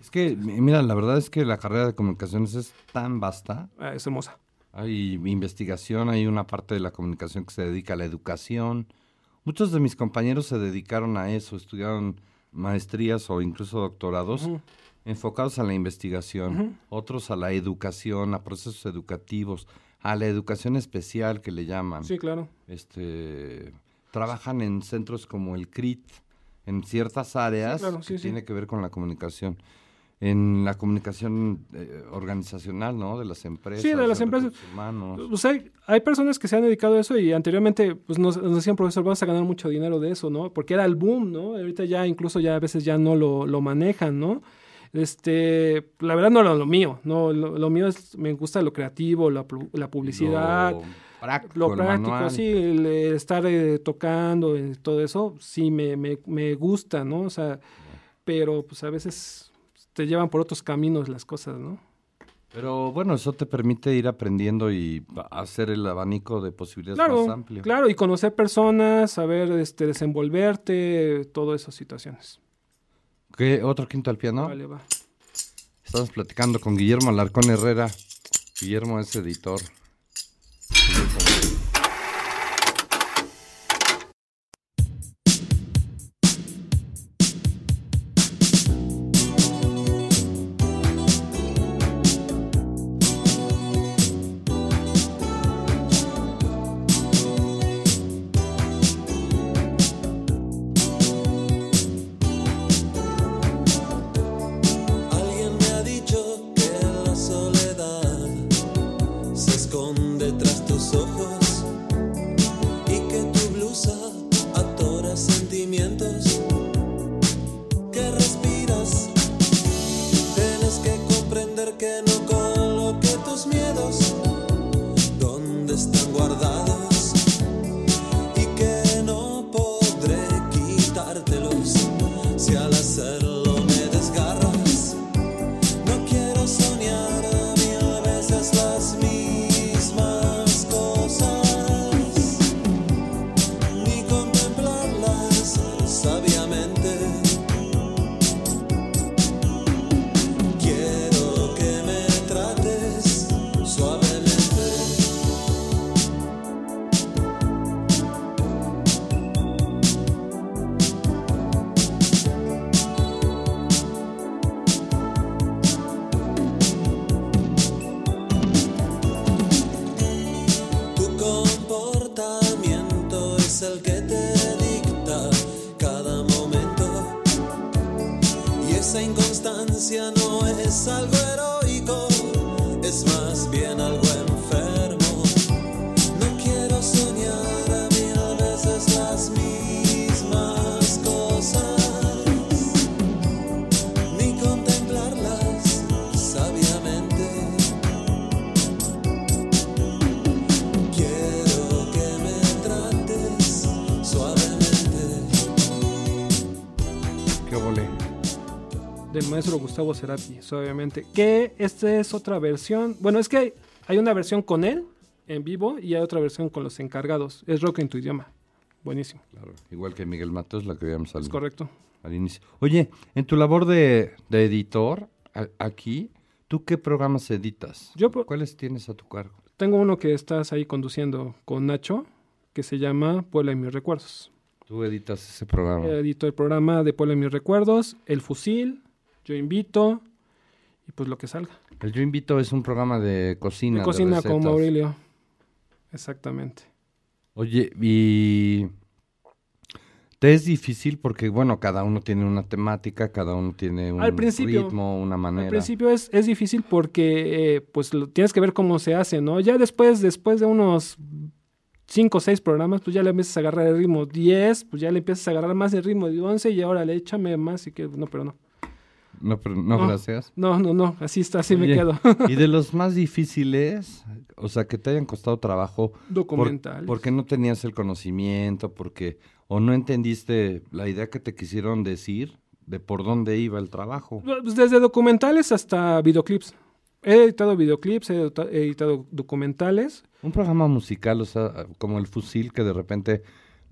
Es que, mi- mira, la verdad es que la carrera de comunicaciones es tan vasta. Ah, es hermosa. Hay investigación, hay una parte de la comunicación que se dedica a la educación. Muchos de mis compañeros se dedicaron a eso, estudiaron maestrías o incluso doctorados enfocados a la investigación, otros a la educación, a procesos educativos, a la educación especial que le llaman. Sí, claro. este trabajan en centros como el CRIT en ciertas áreas claro, que sí, sí. tiene que ver con la comunicación en la comunicación eh, organizacional no de las empresas Sí, de las empresas. humanos. Pues hay, hay personas que se han dedicado a eso y anteriormente pues nos, nos decían, profesor, vas a ganar mucho dinero de eso, ¿no? Porque era el boom, ¿no? Ahorita ya incluso ya a veces ya no lo, lo manejan, ¿no? Este, la verdad no era lo mío, no, lo, lo mío es, me gusta lo creativo, la, pu- la publicidad, lo práctico, lo práctico, sí, el, estar eh, tocando, eh, todo eso, sí me, me, me gusta, ¿no? O sea, pero pues a veces te llevan por otros caminos las cosas, ¿no? pero bueno eso te permite ir aprendiendo y hacer el abanico de posibilidades más amplio claro, y conocer personas, saber este, desenvolverte, todas esas situaciones. ¿Qué otro quinto al piano Vale, va. Estamos platicando con Guillermo Alarcón Herrera. Guillermo es editor. Del maestro Gustavo Cerati, obviamente. Que esta es otra versión. Bueno, es que hay, una versión con él en vivo y hay otra versión con los encargados. Es rock en tu idioma. Buenísimo. Claro, igual que Miguel Matos, la que habíamos al, Es correcto. al inicio. Oye, en tu labor de, de editor, a- aquí, ¿tú qué programas editas? Yo ¿Cuáles tienes a tu cargo? Tengo uno que estás ahí conduciendo con Nacho, que se llama Puebla y mis recuerdos. Tú editas ese programa. Edito el programa de Puebla y mis recuerdos, El Fusil, Yo Invito y pues lo que salga. El Yo Invito es un programa de cocina. De cocina con recetas. Maurilio. Exactamente. Oye, y te es difícil porque, bueno, cada uno tiene una temática, cada uno tiene un Al principio- ritmo, una manera. Al principio es, es difícil porque eh, pues lo, tienes que ver cómo se hace, ¿no? Ya después, después de unos 5 o 6 programas, pues ya le empiezas a agarrar el ritmo. 10, pues ya le empiezas a agarrar más el ritmo de 11 y ahora le échame más y que no, pero no. No, pero no, No. gracias. No, no, no, así está, así me quedo. Y de los más difíciles, o sea, que te hayan costado trabajo. por- Documentales. porque no tenías el conocimiento, porque o no entendiste la idea que te quisieron decir de por dónde iba el trabajo. Pues desde documentales hasta videoclips. He editado videoclips, he editado documentales. Un programa musical, o sea, como el Fusil, que de repente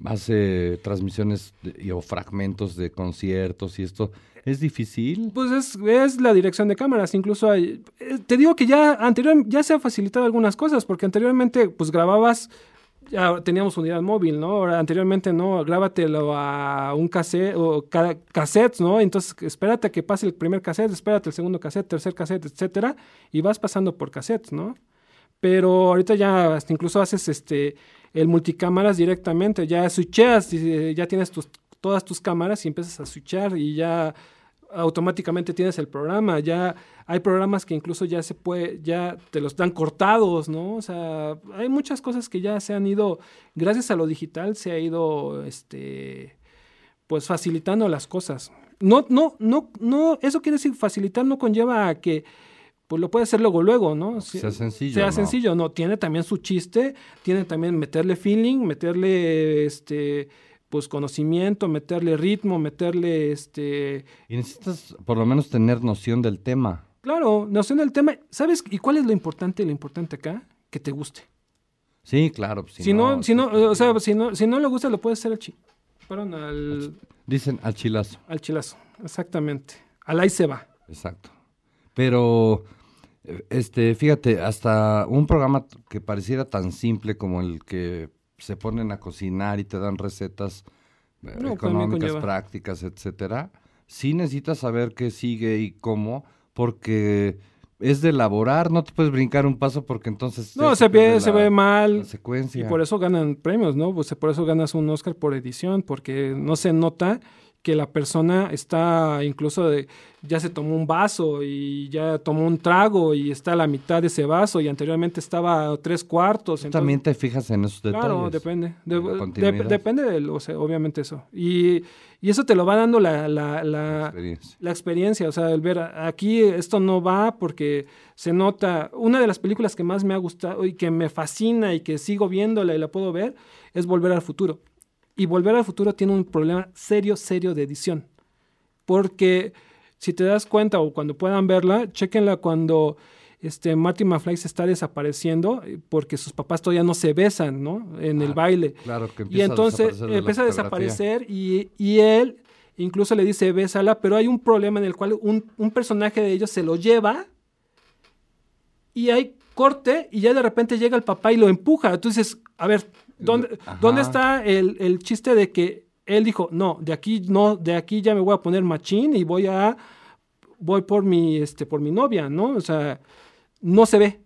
hace transmisiones o fragmentos de conciertos y esto, ¿es difícil? Pues es, la dirección de cámaras, incluso hay, eh, te digo que ya anterior ya se han facilitado algunas cosas, porque anteriormente pues grababas, ya teníamos unidad móvil, ¿no? Anteriormente no, grábatelo a un cassette o ca- cassettes, ¿no? Entonces espérate a que pase el primer cassette, espérate el segundo cassette, tercer cassette, etcétera, y vas pasando por cassettes, ¿no? Pero ahorita ya incluso haces este el multicámaras directamente, ya switcheas, ya tienes todas tus cámaras y empiezas a switchar y ya automáticamente tienes el programa, ya hay programas que incluso ya se puede, ya te los dan cortados, ¿no? O sea, hay muchas cosas que ya se han ido, gracias a lo digital se ha ido, este, pues facilitando las cosas. No, no, no, no, eso quiere decir facilitar no conlleva a que pues lo puede hacer luego, luego, ¿no? Si- Sea sencillo, Sea ¿no? sencillo, no. Tiene también su chiste, tiene también meterle feeling, meterle, este, pues conocimiento, meterle ritmo, meterle, este, Y necesitas por lo menos tener noción del tema. claro, noción del tema. ¿Sabes? ¿Y cuál es lo importante? Lo importante acá, que te guste. Sí, claro. pues, Si, no, si no, o sea, si no, si no le gusta, lo puedes hacer al chi. Perdón, al, Dicen al chilazo, al chilazo. Exactamente. Al ahí se va. exacto. Pero, este, fíjate, hasta un programa que pareciera tan simple como el que se ponen a cocinar y te dan recetas eh, también económicas, prácticas, etcétera, sí necesitas saber qué sigue y cómo, porque es de elaborar, no te puedes brincar un paso porque entonces... No, se ve, se mal. secuencia. Y por eso ganan premios, ¿no? Pues por eso ganas un Oscar por edición, porque no se nota que la persona está incluso de, ya se tomó un vaso y ya tomó un trago y está a la mitad de ese vaso y anteriormente estaba a tres cuartos. Entonces- también te fijas en esos detalles. Claro, depende. De- de- depende de, o sea, obviamente eso. Y, y eso te lo va dando la, la, la, Experiencia. la experiencia, o sea, el ver aquí esto no va porque se nota. Una de las películas que más me ha gustado y que me fascina y que sigo viéndola y la puedo ver es Volver al Futuro. Y Volver al Futuro tiene un problema serio, serio de edición. Porque si te das cuenta o cuando puedan verla, chequenla cuando este, Marty McFly se está desapareciendo eh, porque sus papás todavía no se besan, ¿no? En el Ah, baile. Claro, que Y empieza entonces a de la empieza a desaparecer y, y él incluso le dice bésala, pero hay un problema en el cual un, un personaje de ellos se lo lleva y hay corte y ya de repente llega el papá y lo empuja. Entonces, a ver, ¿dónde. ¿dónde está el, el chiste de que él dijo, no, de aquí no, de aquí ya me voy a poner machín y voy a voy por mi este por mi novia, ¿no? O sea, no se ve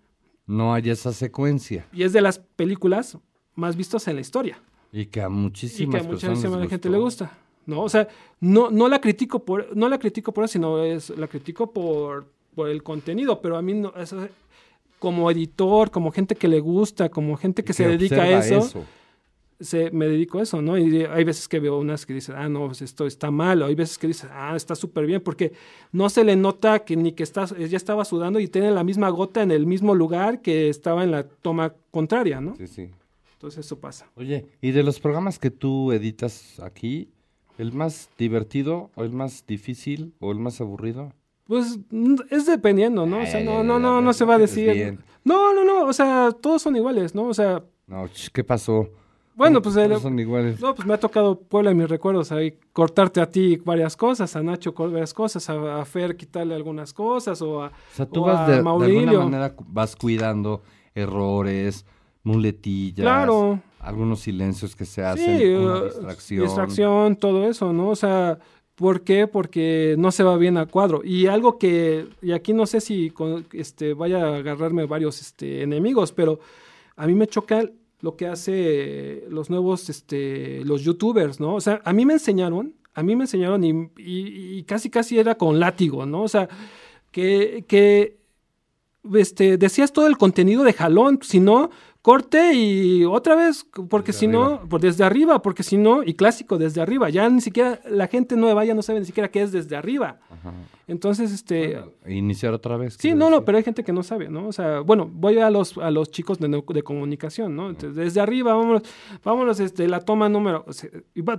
No hay esa secuencia. y es de las películas más vistas en la historia. Y que a y muchísimas que a personas muchísima les gente le gusta. No, o sea, no, no la critico por, no la critico por eso, sino es, la critico por, por el contenido, pero a mí no, eso- como editor, como gente que le gusta, como gente que, se dedica a eso, se, me dedico a eso, ¿no? Y hay veces que veo unas que dicen, ah, no, pues esto está mal, o hay veces que dicen, ah, está súper bien, porque no se le nota que ni que está, ya estaba sudando y tiene la misma gota en el mismo lugar que estaba en la toma contraria, ¿no? Sí, sí. Entonces eso pasa. Oye, y de los programas que tú editas aquí, ¿el más divertido o el más difícil o el más aburrido? Pues es dependiendo, ¿no? O sea, no, no, no, no se va a decir. bien. No, no, no, o sea, todos son iguales, ¿no? O sea, No, ¿qué pasó? bueno, ¿Cómo pues todos son iguales. no, pues me ha tocado Puebla en mis recuerdos ahí cortarte a ti varias cosas, a Nacho varias cosas, a, Fer quitarle algunas cosas o a, O sea, tú o vas de, alguna manera vas cuidando errores, muletillas, Claro. algunos silencios que se hacen, eh, distracción. distracción, todo eso, ¿no? O sea, ¿por qué? Porque no se va bien al cuadro. Y algo que, y aquí no sé si con- este, vaya a agarrarme varios este, enemigos, pero a mí me choca lo que hace los nuevos, este, los youtubers, ¿no? O sea, a mí me enseñaron, a mí me enseñaron y, y- y casi casi era con látigo, ¿no? O sea, que, que este, decías todo el contenido de jalón, si no, corte y otra vez, porque Desde si no, por desde arriba, porque si no, y clásico desde arriba, ya ni siquiera la gente nueva ya no sabe ni siquiera qué es desde arriba. Ajá. Entonces, este... Bueno, iniciar otra vez. Sí, no, no, pero hay gente que no sabe, ¿no? O sea, bueno, voy a los, a los chicos de, de comunicación, ¿no? Entonces, desde arriba, vámonos, vámonos, este, la toma número, o sea,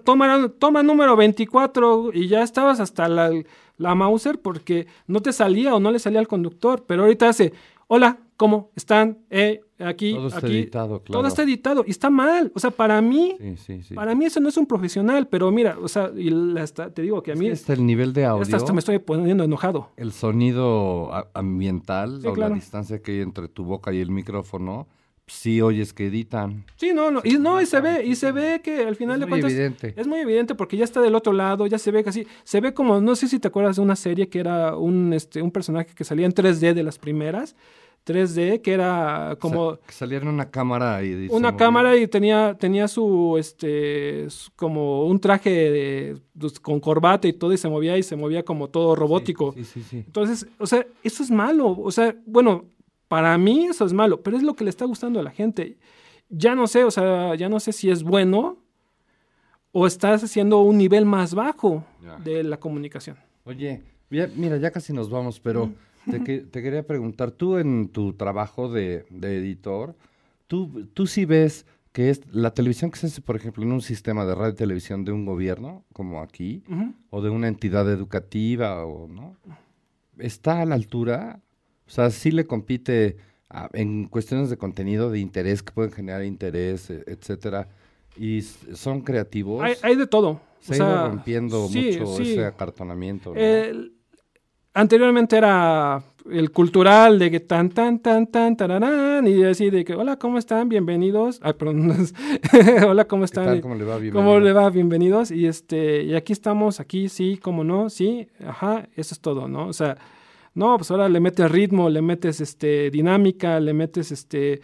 toma, toma número 24 y ya estabas hasta la, la Mauser porque no te salía o no le salía al conductor, pero ahorita hace, hola, ¿cómo están? Eh, aquí, Todo está editado, claro. Todo está editado y está mal. O sea, para mí, Sí, sí, sí. para mí eso no es un profesional, pero mira, o sea, y la- hasta- te digo que a Es mí, hasta el nivel de audio, hasta, hasta me estoy poniendo enojado. el sonido ambiental o claro. la distancia que hay entre tu boca y el micrófono, sí oyes que editan. Sí, no, no, y no, y se ve, y se ve que al final Es de muy cuentas evidente. es muy evidente porque ya está del otro lado, ya se ve casi, se ve como, no sé si te acuerdas de una serie que era un, este, un personaje que salía en 3D de las primeras, 3D, que era como que saliera en una cámara y... y se una cámara y tenía, tenía su, este, su- como un traje de- pues, con corbata y todo y se movía y se movía como todo robótico. Sí, sí, sí. Entonces, o sea, eso es malo. O sea, bueno, para mí eso es malo, pero es lo que le está gustando a la gente. Ya no sé, o sea, ya no sé si es bueno o estás haciendo un nivel más bajo de la comunicación. Oye, ya- mira, ya casi nos vamos, pero te, que- te quería preguntar, tú en tu trabajo de, de editor, ¿tú, tú sí ves que es la televisión que se hace, por ejemplo, en un sistema de radio y televisión de un gobierno, como aquí, o de una entidad educativa, o no, está a la altura, o sea, sí le compite a- en cuestiones de contenido, de interés, que pueden generar interés, e- etcétera, y son creativos. Hay, hay de todo. se o ha ido sea, rompiendo sí, mucho sí. ese acartonamiento. ¿no? Anteriormente era el cultural de que tan, tan, tan, tan, tararán, y así de que, hola, ¿cómo están? Bienvenidos. Ay, perdón. hola, ¿cómo ¿Qué están? tal? ¿Cómo le va? ¿Cómo Bienvenido. le va? Bienvenidos. Y este, y aquí estamos, aquí, sí, cómo no, sí, ajá, eso es todo, ¿no? O sea, no, pues ahora le metes ritmo, le metes este dinámica, le metes este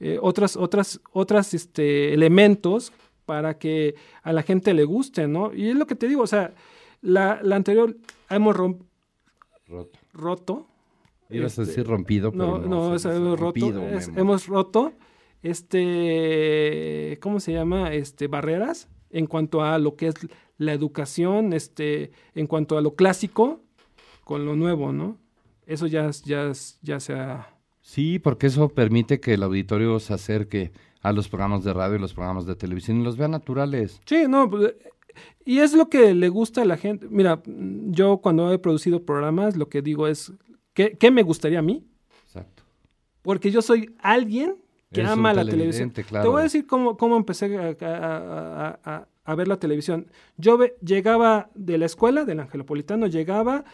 eh, otras, otras, otras este, elementos para que a la gente le guste, ¿no? Y es lo que te digo, o sea, La, la anterior hemos rom- Roto. roto. Ibas a Este, decir rompido, pero No, no. hemos roto. rompido, es- Memo. hemos roto, este, ¿cómo se llama? Este, barreras en cuanto a lo que es la educación, este, en cuanto a lo clásico con lo nuevo, ¿no? Eso ya, ya, ya se ha... Sí, porque eso permite que el auditorio se acerque a los programas de radio y los programas de televisión y los vea naturales. Sí, no, pues, y es lo que le gusta a la gente. Mira, yo cuando he producido programas, lo que digo es, ¿qué, qué me gustaría a mí? Exacto. Porque yo soy alguien que Eres ama la televisión. Te voy a decir cómo, cómo empecé a, a- a- a- a ver la televisión. Yo ve- llegaba de la escuela, del Angelopolitano, llegaba,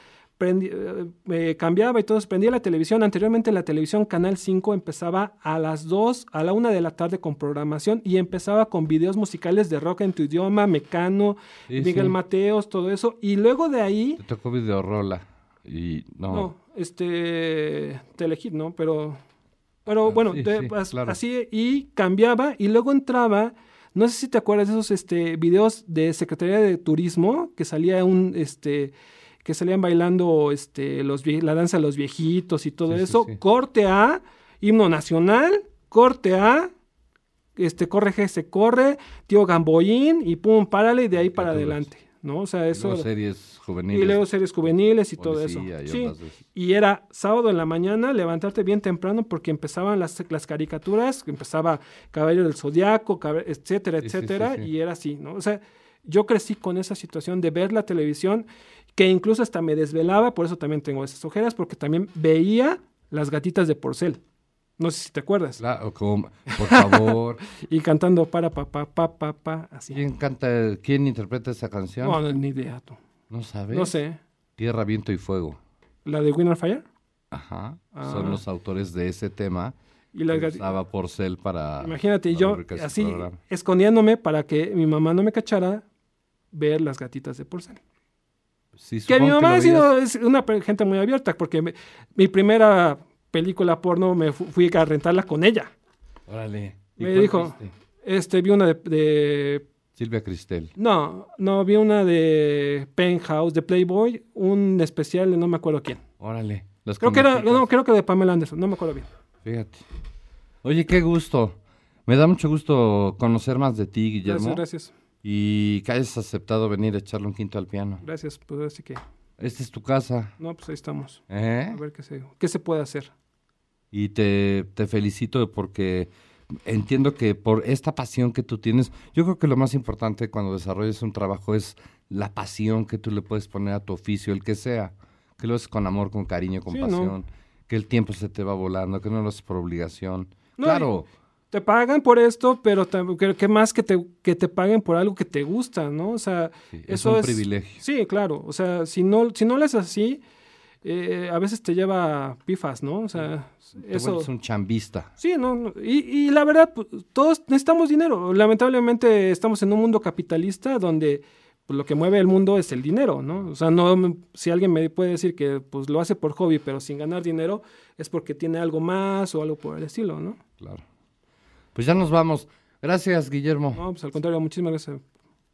prendi- eh, me cambiaba y todo, prendía la televisión. Anteriormente la televisión Canal 5 empezaba a las 2, a la 1 de la tarde con programación y empezaba con videos musicales de rock en tu idioma, Mecano, Sí, Miguel sí. Mateos, todo eso. Y luego de ahí... Te tocó videorola y no. No, este Telehit, ¿no? Pero, pero bueno, sí, de- sí, as- claro. así y cambiaba y luego entraba, no sé si te acuerdas de esos este videos de Secretaría de Turismo que salía un este que salían bailando este los la danza de los viejitos y todo Sí, eso, sí. corte A, himno nacional, corte A, este corre G se corre, tío Gamboín y pum, párale y de ahí para adelante, ¿no? O sea, Y eso luego series juveniles. y luego series juveniles y todo eso. Y Sí. Y era sábado en la mañana, levantarte bien temprano porque empezaban las, las caricaturas, empezaba Caballero del Zodiaco, etcétera, sí, etcétera, sí, sí. y era así, ¿no? O sea, yo crecí con esa situación de ver la televisión que incluso hasta me desvelaba, por eso también tengo esas ojeras, porque también veía las gatitas de porcel. No sé si te acuerdas. Claro, como- por favor. Y cantando para pa pa pa pa pa así. ¿Quién canta, quién interpreta esa canción? No, no, ni idea tú. ¿No sabes? No sé. Tierra, viento y fuego. ¿La de Winner Fire? Ajá. Ah. Son los autores de ese tema. Y gati- usaba Porcel para. Imagínate, para yo así programa. escondiéndome para que mi mamá no me cachara ver las gatitas de porcel. Sí, Que mi mamá ha sido es una gente muy abierta, porque me- mi primera película porno me fu- fui a rentarla con ella. Órale. ¿Y Me dijo, viste? este, vi una de, de- Silvia Cristel. no, no, vi una de Penthouse, de Playboy, un especial de no me acuerdo quién. Órale. Las Creo que era, no, creo que de Pamela Anderson, no me acuerdo bien. Fíjate. Oye, qué gusto. Me da mucho gusto conocer más de ti, Guillermo. Gracias, gracias, Y que hayas aceptado venir a echarle un quinto al piano. gracias, pues así que, Esta es tu casa. no, pues ahí estamos. ¿eh? A ver qué se, qué se puede hacer. Y te, te felicito porque entiendo que por esta pasión que tú tienes, yo creo que lo más importante cuando desarrollas un trabajo es la pasión que tú le puedes poner a tu oficio, el que sea, que lo haces con amor, con cariño, con Sí, ¿no? pasión, que el tiempo se te va volando, que no lo haces por obligación. No, claro, te pagan por esto, pero que más que te, que te paguen por algo que te gusta, ¿no? O sea, sí, es eso un es privilegio. Sí, claro. O sea, si no, si no lo haces así, eh, a veces te lleva pifas, ¿no? O sea, Te eso. vuelves un chambista. Sí, no, Y, y la verdad, pues, todos necesitamos dinero. Lamentablemente estamos en un mundo capitalista donde pues, lo que mueve el mundo es el dinero, ¿no? O sea, no, si alguien me puede decir que pues lo hace por hobby, pero sin ganar dinero, es porque tiene algo más o algo por el estilo, ¿no? Claro. Pues ya nos vamos. Gracias, Guillermo. No, pues al contrario, muchísimas gracias.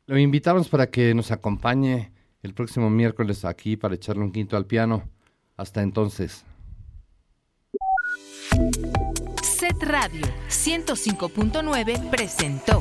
Lo invitamos para que nos acompañe el próximo miércoles aquí para echarle un quinto al piano. Hasta entonces. Set Radio 105.9 presentó